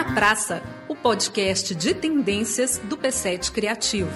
na Praça, o podcast de tendências do P7 Criativo.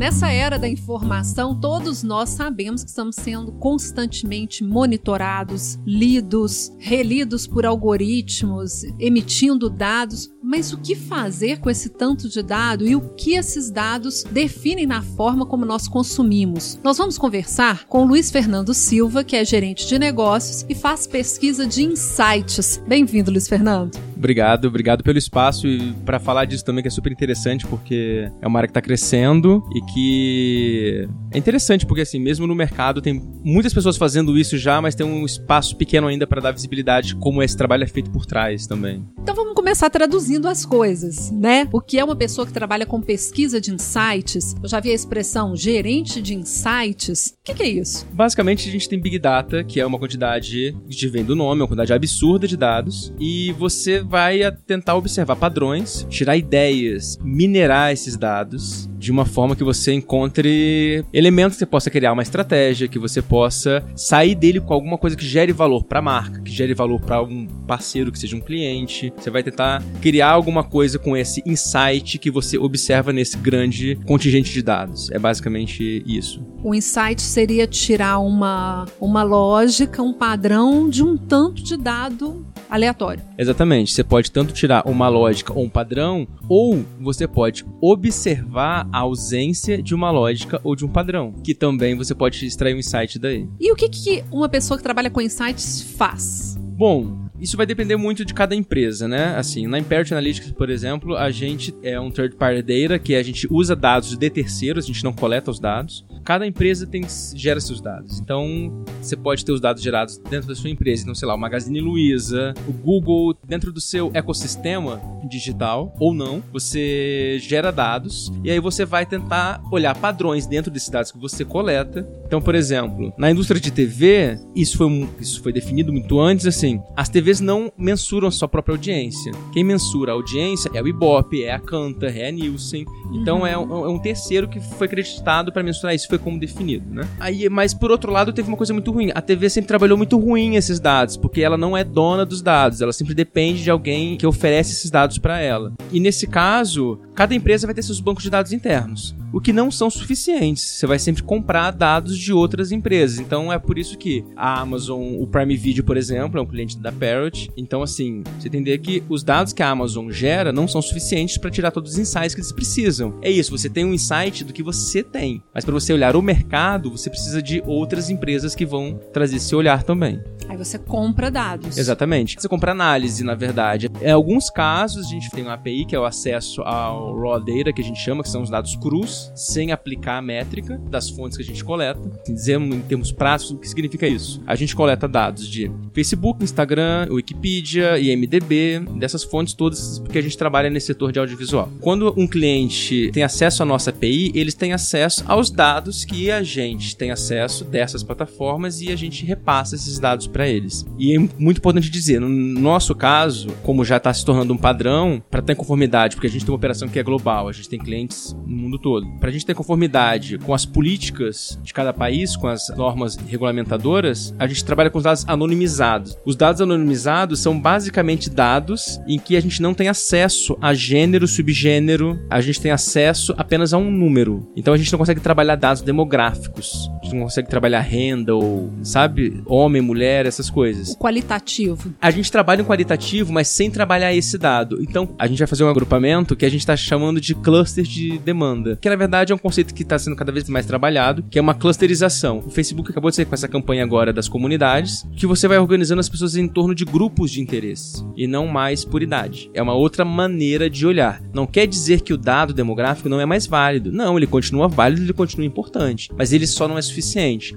Nessa era da informação, todos nós sabemos que estamos sendo constantemente monitorados, lidos, relidos por algoritmos, emitindo dados. Mas o que fazer com esse tanto de dado e o que esses dados definem na forma como nós consumimos? Nós vamos conversar com Luiz Fernando Silva, que é gerente de negócios e faz pesquisa de insights. Bem-vindo, Luiz Fernando. Obrigado, obrigado pelo espaço e para falar disso também que é super interessante porque é uma área que está crescendo e que é interessante porque assim, mesmo no mercado tem muitas pessoas fazendo isso já, mas tem um espaço pequeno ainda para dar visibilidade como esse trabalho é feito por trás também. Então vamos começar traduzindo as coisas, né? O que é uma pessoa que trabalha com pesquisa de insights? Eu já vi a expressão gerente de insights. O que, que é isso? Basicamente a gente tem Big Data, que é uma quantidade que vem do nome, uma quantidade absurda de dados, e você vai tentar observar padrões, tirar ideias, minerar esses dados de uma forma que você encontre elementos que você possa criar uma estratégia, que você possa sair dele com alguma coisa que gere valor para a marca, que gere valor para um parceiro que seja um cliente. Você vai tentar criar alguma coisa com esse insight que você observa nesse grande contingente de dados. É basicamente isso. O insight seria tirar uma, uma lógica, um padrão de um tanto de dado aleatório. Exatamente. Você pode tanto tirar uma lógica ou um padrão, ou você pode observar ausência de uma lógica ou de um padrão, que também você pode extrair um insight daí. E o que, que uma pessoa que trabalha com insights faz? Bom, isso vai depender muito de cada empresa, né? Assim, na Imperial Analytics, por exemplo, a gente é um third party data, que a gente usa dados de terceiros, a gente não coleta os dados. Cada empresa tem gera seus dados. Então, você pode ter os dados gerados dentro da sua empresa. Então, sei lá, o Magazine Luiza, o Google, dentro do seu ecossistema digital ou não, você gera dados e aí você vai tentar olhar padrões dentro desses dados que você coleta. Então, por exemplo, na indústria de TV, isso foi, isso foi definido muito antes, assim, as TVs não mensuram a sua própria audiência. Quem mensura a audiência é o Ibope, é a Cantar, é a Nielsen. Então uhum. é, um, é, um, terceiro que foi acreditado para mensurar isso, foi como definido, né? Aí, mas por outro lado, teve uma coisa muito ruim. A TV sempre trabalhou muito ruim esses dados, porque ela não é dona dos dados, ela sempre depende de alguém que oferece esses dados para ela. E nesse caso, cada empresa vai ter seus bancos de dados internos o que não são suficientes. Você vai sempre comprar dados de outras empresas. Então é por isso que a Amazon, o Prime Video, por exemplo, é um cliente da Parrot. Então, assim, você entender que os dados que a Amazon gera não são suficientes para tirar todos os insights que eles precisam. É isso, você tem um insight do que você tem. Mas para você olhar o mercado, você precisa de outras empresas que vão trazer esse olhar também. Aí você compra dados. Exatamente. Você compra análise, na verdade. Em alguns casos, a gente tem uma API, que é o acesso ao raw data, que a gente chama, que são os dados crus sem aplicar a métrica das fontes que a gente coleta. Dizemos em termos práticos o que significa isso. A gente coleta dados de Facebook, Instagram, Wikipedia, IMDB, dessas fontes todas, porque a gente trabalha nesse setor de audiovisual. Quando um cliente tem acesso à nossa API, eles têm acesso aos dados que a gente tem acesso dessas plataformas e a gente repassa esses dados para eles. E é muito importante dizer, no nosso caso, como já está se tornando um padrão, para ter conformidade, porque a gente tem uma operação que é global, a gente tem clientes no mundo todo para a gente ter conformidade com as políticas de cada país, com as normas regulamentadoras, a gente trabalha com os dados anonimizados. Os dados anonimizados são basicamente dados em que a gente não tem acesso a gênero, subgênero, a gente tem acesso apenas a um número. Então a gente não consegue trabalhar dados demográficos, não consegue trabalhar renda ou, sabe, homem, mulher, essas coisas. O qualitativo. A gente trabalha em qualitativo, mas sem trabalhar esse dado. Então a gente vai fazer um agrupamento que a gente está chamando de cluster de demanda, que na verdade é um conceito que está sendo cada vez mais trabalhado, que é uma clusterização. O Facebook acabou de ser com essa campanha agora das comunidades, que você vai organizando as pessoas em torno de grupos de interesse e não mais por idade. É uma outra maneira de olhar. Não quer dizer que o dado demográfico não é mais válido. Não, ele continua válido, ele continua importante, mas ele só não é suficiente.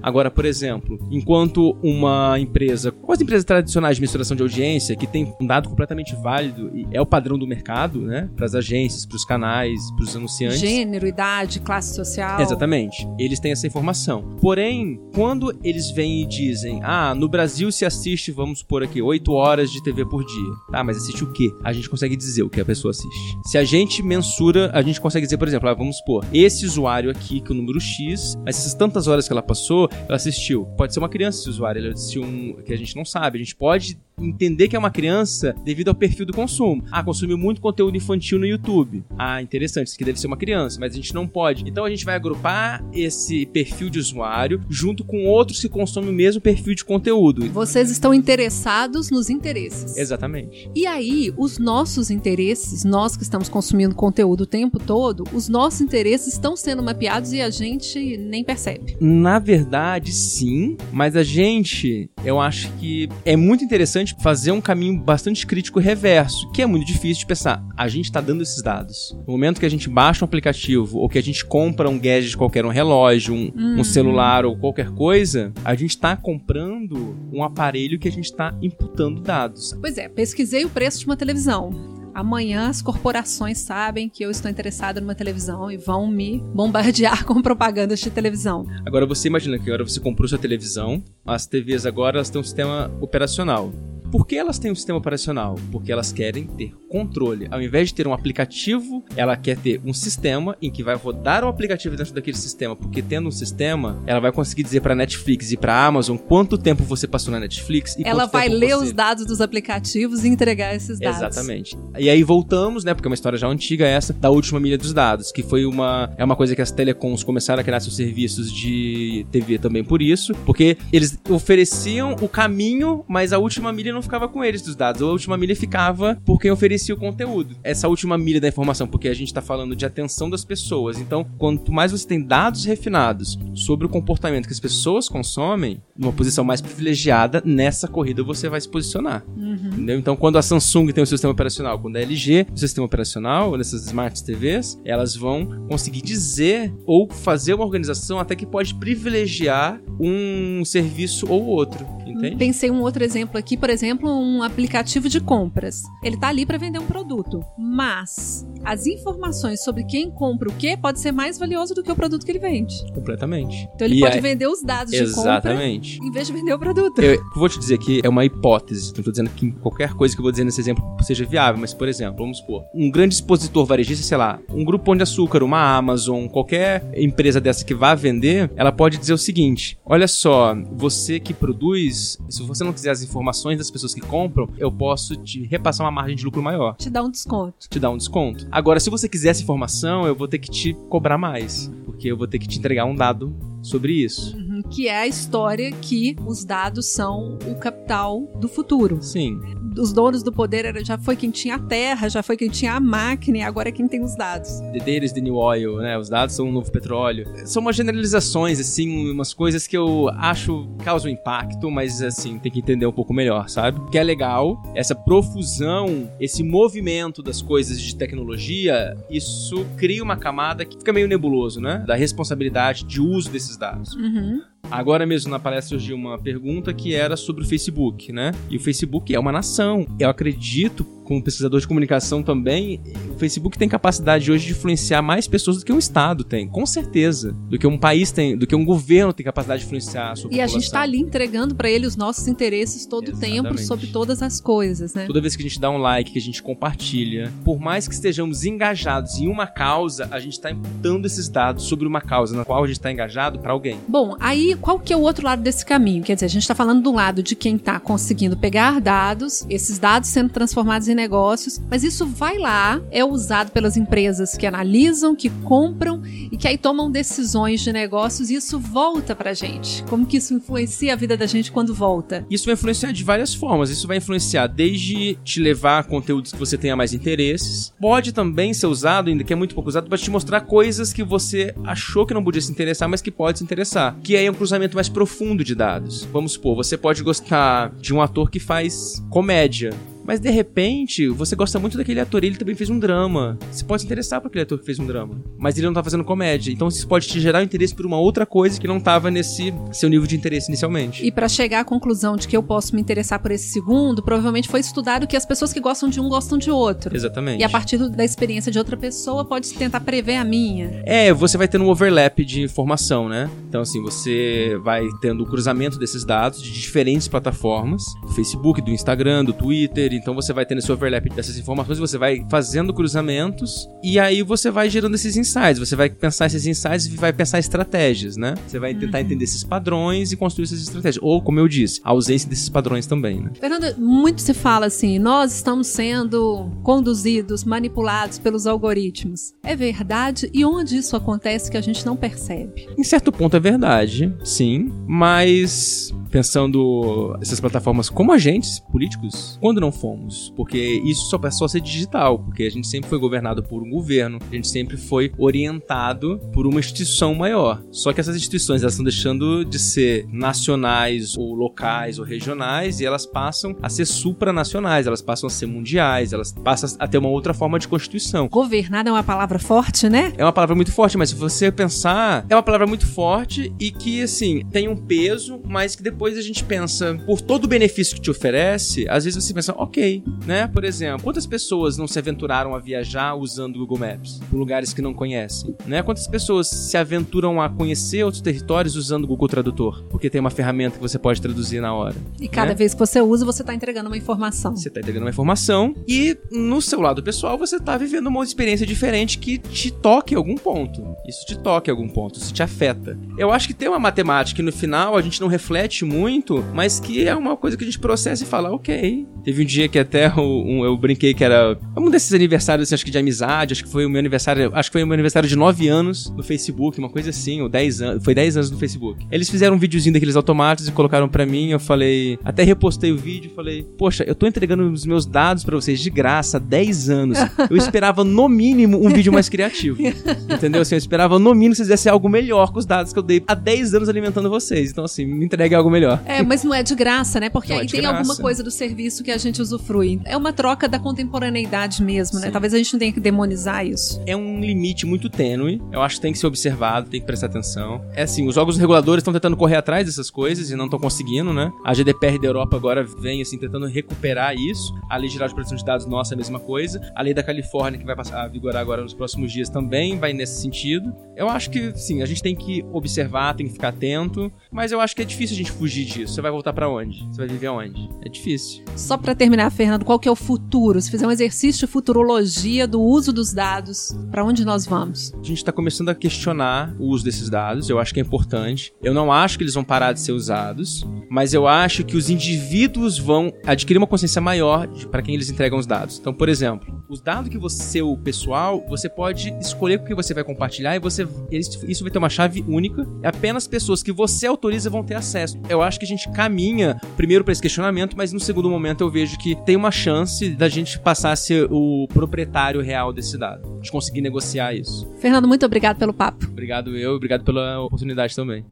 Agora, por exemplo, enquanto uma empresa, como as empresas tradicionais de misturação de audiência, que tem um dado completamente válido e é o padrão do mercado, né, para as agências, para os canais, para os anunciantes. Gênero, idade classe social. Exatamente. Eles têm essa informação. Porém, quando eles vêm e dizem, ah, no Brasil se assiste, vamos por aqui, 8 horas de TV por dia. Tá, mas assiste o quê? A gente consegue dizer o que a pessoa assiste. Se a gente mensura, a gente consegue dizer, por exemplo, ah, vamos supor, esse usuário aqui, que é o número X, mas essas tantas horas que ela passou, ela assistiu. Pode ser uma criança esse usuário, ele assistiu um que a gente não sabe. A gente pode entender que é uma criança devido ao perfil do consumo. Ah, consumiu muito conteúdo infantil no YouTube. Ah, interessante, isso aqui deve ser uma criança, mas a gente não pode. Então a gente vai agrupar esse perfil de usuário junto com outros que consomem o mesmo perfil de conteúdo. Vocês estão interessados nos interesses. Exatamente. E aí, os nossos interesses, nós que estamos consumindo conteúdo o tempo todo, os nossos interesses estão sendo mapeados e a gente nem percebe. Na verdade, sim, mas a gente, eu acho que é muito interessante fazer um caminho bastante crítico reverso, que é muito difícil de pensar. A gente está dando esses dados. No momento que a gente baixa um aplicativo ou que a gente compra um gadget qualquer, um relógio, um, uhum. um celular ou qualquer coisa, a gente está comprando um aparelho que a gente está imputando dados. Pois é, pesquisei o preço de uma televisão. Amanhã as corporações sabem que eu estou interessada numa televisão e vão me bombardear com propagandas de televisão. Agora você imagina que agora você comprou sua televisão, as TVs agora elas têm um sistema operacional. Por que elas têm um sistema operacional? Porque elas querem ter controle. Ao invés de ter um aplicativo, ela quer ter um sistema em que vai rodar o aplicativo dentro daquele sistema, porque tendo um sistema, ela vai conseguir dizer para Netflix e para Amazon quanto tempo você passou na Netflix e ela vai ler você... os dados dos aplicativos e entregar esses dados. Exatamente. E aí voltamos, né, porque é uma história já antiga essa da última milha dos dados, que foi uma é uma coisa que as telecoms começaram a criar seus serviços de TV também por isso, porque eles ofereciam o caminho, mas a última milha não ficava com eles dos dados. A última milha ficava por quem oferecia o conteúdo. Essa última milha da informação, porque a gente está falando de atenção das pessoas. Então, quanto mais você tem dados refinados sobre o comportamento que as pessoas consomem, numa posição mais privilegiada, nessa corrida você vai se posicionar. Uhum. Entendeu? Então, quando a Samsung tem o seu sistema operacional, quando a LG o sistema operacional, nessas Smart TVs, elas vão conseguir dizer ou fazer uma organização até que pode privilegiar um serviço ou outro. Entende? Pensei um outro exemplo aqui, por exemplo, um aplicativo de compras. Ele está ali para vender um produto, mas as informações sobre quem compra o que pode ser mais valioso do que o produto que ele vende. Completamente. Então ele e pode aí... vender os dados Exatamente. de compra em vez de vender o produto. Eu vou te dizer que é uma hipótese. Não estou dizendo que qualquer coisa que eu vou dizer nesse exemplo seja viável, mas por exemplo, vamos supor, um grande expositor varejista, sei lá, um grupo de Açúcar, uma Amazon, qualquer empresa dessa que vá vender, ela pode dizer o seguinte: olha só, você que produz, se você não quiser as informações das pessoas que compram, eu posso te repassar uma margem de lucro maior. Te dar um desconto. Te dar um desconto. Agora, se você quiser essa informação, eu vou ter que te cobrar mais. Porque eu vou ter que te entregar um dado sobre isso. Uhum, que é a história que os dados são o capital do futuro. Sim os donos do poder era, já foi quem tinha a terra, já foi quem tinha a máquina e agora é quem tem os dados. The data is the new oil, né? Os dados são o novo petróleo. São umas generalizações, assim, umas coisas que eu acho causam impacto, mas assim, tem que entender um pouco melhor, sabe? Que é legal, essa profusão, esse movimento das coisas de tecnologia, isso cria uma camada que fica meio nebuloso, né? Da responsabilidade de uso desses dados. Uhum. Agora mesmo na palestra surgiu uma pergunta que era sobre o Facebook, né? E o Facebook é uma nação. Eu acredito como pesquisador de comunicação também, o Facebook tem capacidade hoje de influenciar mais pessoas do que um Estado tem, com certeza. Do que um país tem, do que um governo tem capacidade de influenciar a sua E população. a gente está ali entregando para ele os nossos interesses todo o tempo sobre todas as coisas, né? Toda vez que a gente dá um like, que a gente compartilha, por mais que estejamos engajados em uma causa, a gente está imputando esses dados sobre uma causa na qual a gente está engajado para alguém. Bom, aí qual que é o outro lado desse caminho? Quer dizer, a gente está falando do lado de quem está conseguindo pegar dados, esses dados sendo transformados em negócios, mas isso vai lá, é usado pelas empresas que analisam, que compram e que aí tomam decisões de negócios e isso volta pra gente. Como que isso influencia a vida da gente quando volta? Isso vai influenciar de várias formas. Isso vai influenciar desde te levar a conteúdos que você tenha mais interesses. Pode também ser usado, ainda que é muito pouco usado, para te mostrar coisas que você achou que não podia se interessar, mas que pode se interessar. Que aí é um cruzamento mais profundo de dados. Vamos supor, você pode gostar de um ator que faz comédia. Mas de repente, você gosta muito daquele ator e ele também fez um drama. Você pode se interessar por aquele ator que fez um drama. Mas ele não tá fazendo comédia. Então isso pode te gerar interesse por uma outra coisa que não tava nesse seu nível de interesse inicialmente. E para chegar à conclusão de que eu posso me interessar por esse segundo, provavelmente foi estudado que as pessoas que gostam de um gostam de outro. Exatamente. E a partir da experiência de outra pessoa, pode tentar prever a minha. É, você vai tendo um overlap de informação, né? Então, assim, você vai tendo o cruzamento desses dados de diferentes plataformas: do Facebook, do Instagram, do Twitter então você vai tendo esse overlap dessas informações, você vai fazendo cruzamentos e aí você vai gerando esses insights. Você vai pensar esses insights e vai pensar estratégias, né? Você vai tentar uhum. entender esses padrões e construir essas estratégias. Ou, como eu disse, a ausência desses padrões também, né? Fernando, muito se fala assim, nós estamos sendo conduzidos, manipulados pelos algoritmos. É verdade? E onde isso acontece que a gente não percebe? Em certo ponto é verdade, sim, mas pensando essas plataformas como agentes políticos, quando não fomos? Porque isso só passou a ser digital, porque a gente sempre foi governado por um governo, a gente sempre foi orientado por uma instituição maior. Só que essas instituições elas estão deixando de ser nacionais ou locais ou regionais e elas passam a ser supranacionais, elas passam a ser mundiais, elas passam a ter uma outra forma de constituição. Governada é uma palavra forte, né? É uma palavra muito forte, mas se você pensar, é uma palavra muito forte e que assim, tem um peso, mas que depois depois a gente pensa, por todo o benefício que te oferece, às vezes você pensa, ok, né? Por exemplo, quantas pessoas não se aventuraram a viajar usando o Google Maps por lugares que não conhecem, né? Quantas pessoas se aventuram a conhecer outros territórios usando o Google Tradutor, porque tem uma ferramenta que você pode traduzir na hora. E cada né? vez que você usa, você está entregando uma informação. Você está entregando uma informação e no seu lado pessoal você está vivendo uma experiência diferente que te toque em algum ponto. Isso te toca em algum ponto, isso te afeta. Eu acho que tem uma matemática que no final a gente não reflete muito, mas que é uma coisa que a gente processa e fala, ok. Teve um dia que até um, eu brinquei que era um desses aniversários, assim, acho que de amizade, acho que foi o meu aniversário, acho que foi o meu aniversário de 9 anos no Facebook, uma coisa assim, ou 10 anos, foi 10 anos no Facebook. Eles fizeram um videozinho daqueles automatos e colocaram para mim, eu falei, até repostei o vídeo, falei, poxa, eu tô entregando os meus dados para vocês de graça há 10 anos. Eu esperava no mínimo um vídeo mais criativo. Entendeu? Assim, eu esperava no mínimo que vocês fizessem algo melhor com os dados que eu dei há 10 anos alimentando vocês. Então, assim, me entregue algo melhor melhor. É, mas não é de graça, né? Porque não aí é tem graça. alguma coisa do serviço que a gente usufrui. É uma troca da contemporaneidade mesmo, né? Sim. né? Talvez a gente não tenha que demonizar isso. É um limite muito tênue. Eu acho que tem que ser observado, tem que prestar atenção. É assim, os órgãos reguladores estão tentando correr atrás dessas coisas e não estão conseguindo, né? A GDPR da Europa agora vem, assim, tentando recuperar isso. A Lei Geral de Proteção de Dados nossa é a mesma coisa. A Lei da Califórnia, que vai passar a vigorar agora nos próximos dias, também vai nesse sentido. Eu acho que, sim, a gente tem que observar, tem que ficar atento, mas eu acho que é difícil a gente fugir disso. Você vai voltar para onde? Você vai viver onde? É difícil. Só para terminar, Fernando, qual que é o futuro? Se fizer um exercício de futurologia do uso dos dados, para onde nós vamos? A gente está começando a questionar o uso desses dados. Eu acho que é importante. Eu não acho que eles vão parar de ser usados, mas eu acho que os indivíduos vão adquirir uma consciência maior para quem eles entregam os dados. Então, por exemplo, os dados que você, o pessoal, você pode escolher com que você vai compartilhar e você isso vai ter uma chave única. E apenas pessoas que você autoriza vão ter acesso. Eu acho que a gente caminha primeiro para esse questionamento, mas no segundo momento eu vejo que tem uma chance da gente passar a ser o proprietário real desse dado, de conseguir negociar isso. Fernando, muito obrigado pelo papo. Obrigado eu, obrigado pela oportunidade também.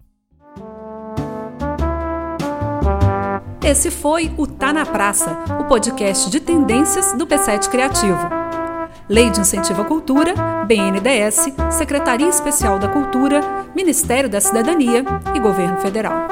Esse foi o Tá na Praça, o podcast de tendências do P7 Criativo. Lei de Incentivo à Cultura, BNDES, Secretaria Especial da Cultura, Ministério da Cidadania e Governo Federal.